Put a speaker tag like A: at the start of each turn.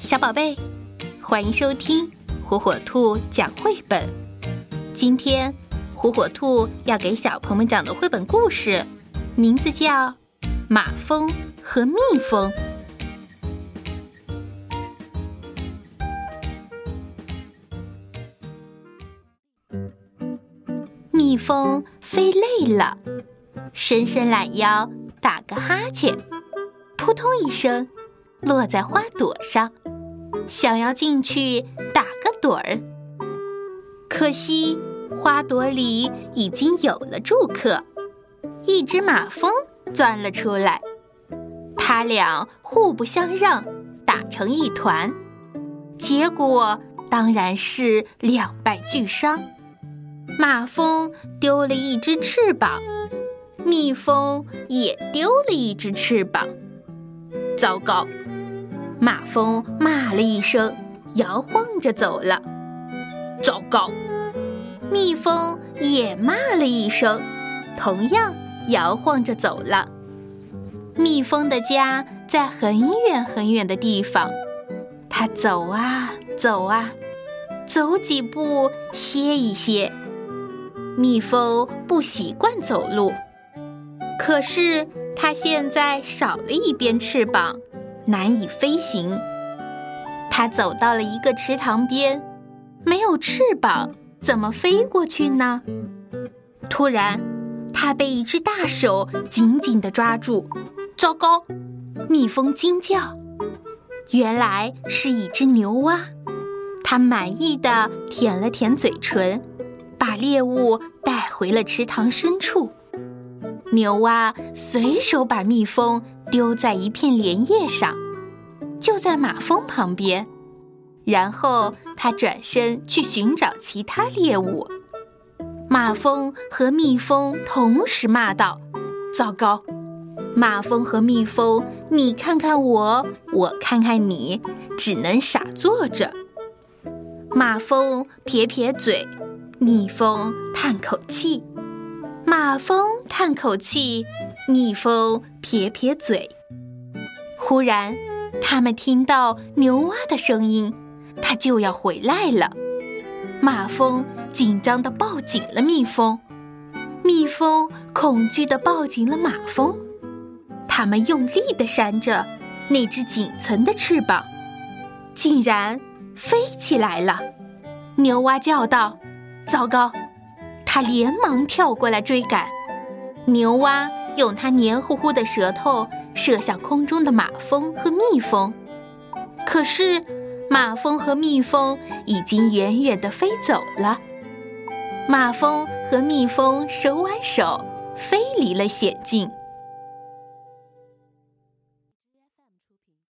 A: 小宝贝，欢迎收听火火兔讲绘本。今天，火火兔要给小朋友们讲的绘本故事，名字叫《马蜂和蜜蜂》。蜜蜂飞累了，伸伸懒腰，打个哈欠，扑通一声，落在花朵上。想要进去打个盹儿，可惜花朵里已经有了住客，一只马蜂钻了出来。他俩互不相让，打成一团，结果当然是两败俱伤。马蜂丢了一只翅膀，蜜蜂也丢了一只翅膀。糟糕！马蜂骂了一声，摇晃着走了。糟糕！蜜蜂也骂了一声，同样摇晃着走了。蜜蜂的家在很远很远的地方，它走啊走啊，走几步歇一歇。蜜蜂不习惯走路，可是它现在少了一边翅膀。难以飞行，它走到了一个池塘边，没有翅膀，怎么飞过去呢？突然，它被一只大手紧紧地抓住。糟糕！蜜蜂惊叫，原来是一只牛蛙。它满意的舔了舔嘴唇，把猎物带回了池塘深处。牛蛙随手把蜜蜂。丢在一片莲叶上，就在马蜂旁边。然后他转身去寻找其他猎物。马蜂和蜜蜂同时骂道：“糟糕！马蜂和蜜蜂，你看看我，我看看你，只能傻坐着。”马蜂撇撇嘴，蜜蜂叹口气。马蜂叹口气。蜜蜂撇撇嘴。忽然，他们听到牛蛙的声音，它就要回来了。马蜂紧张地抱紧了蜜蜂，蜜蜂恐惧地抱紧了马蜂。它们用力地扇着那只仅存的翅膀，竟然飞起来了。牛蛙叫道：“糟糕！”连忙跳过来追赶。牛蛙。用它黏糊糊的舌头射向空中的马蜂和蜜蜂，可是马蜂和蜜蜂已经远远地飞走了。马蜂和蜜蜂手挽手飞离了险境。